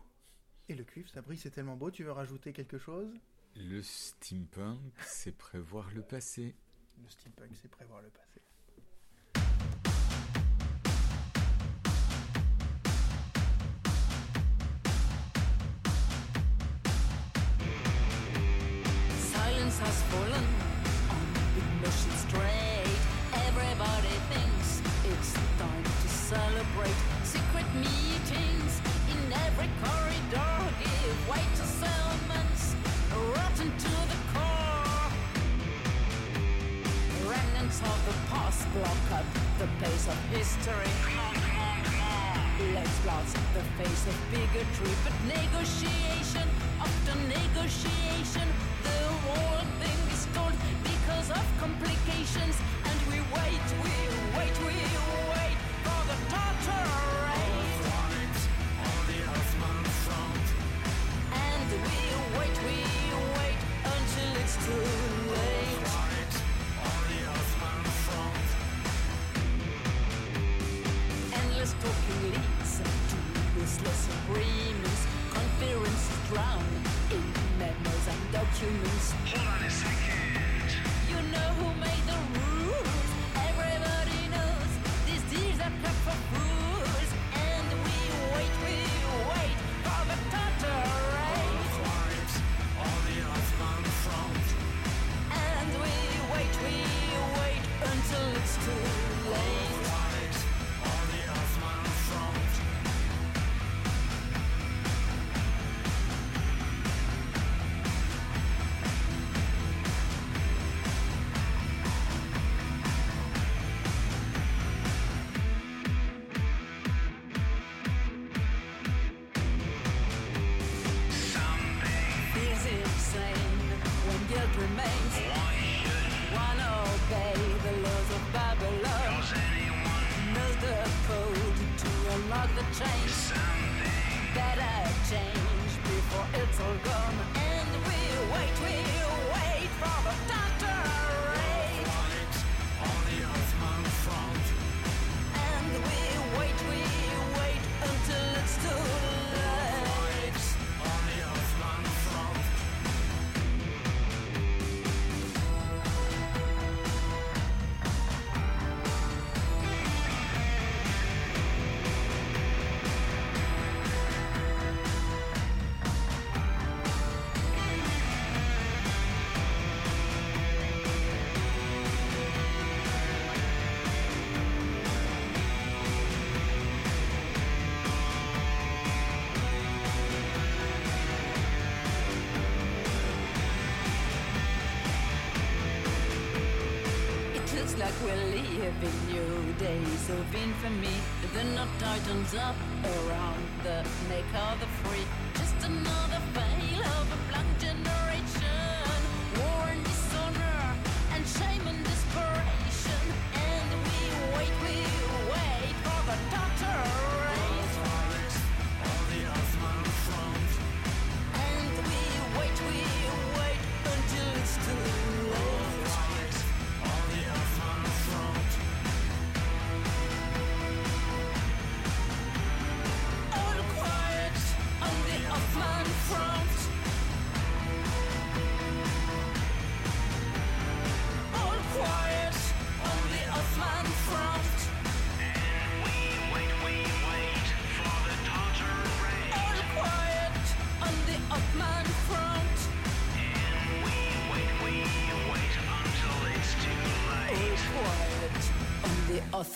Et le cuivre, ça brille, c'est tellement beau. Tu veux rajouter quelque chose? Le steampunk, c'est prévoir le passé. Le steampunk, c'est prévoir le passé. Has fallen on big machine straight. Everybody thinks it's time to celebrate. Secret meetings in every corridor give way to settlements rotten to the core. Remnants of the past block up the pace of history. Let's blast the face of bigotry, but negotiation after negotiation, the whole thing is stalled because of complications. And we wait, we wait, we wait for the Tartar raid. And we wait, we wait until it's too late. Endless talking leads to useless agreements. Conferences drown in memos and documents. Hold on a second. You know who made the rules. Everybody knows these deals are cut for fools. And we wait, we wait for the Tartar raid. And we wait, we wait until it's too late. We're living new days of infamy. The knot tightens up around the neck of the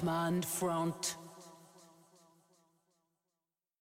All quiet on the Ottoman front.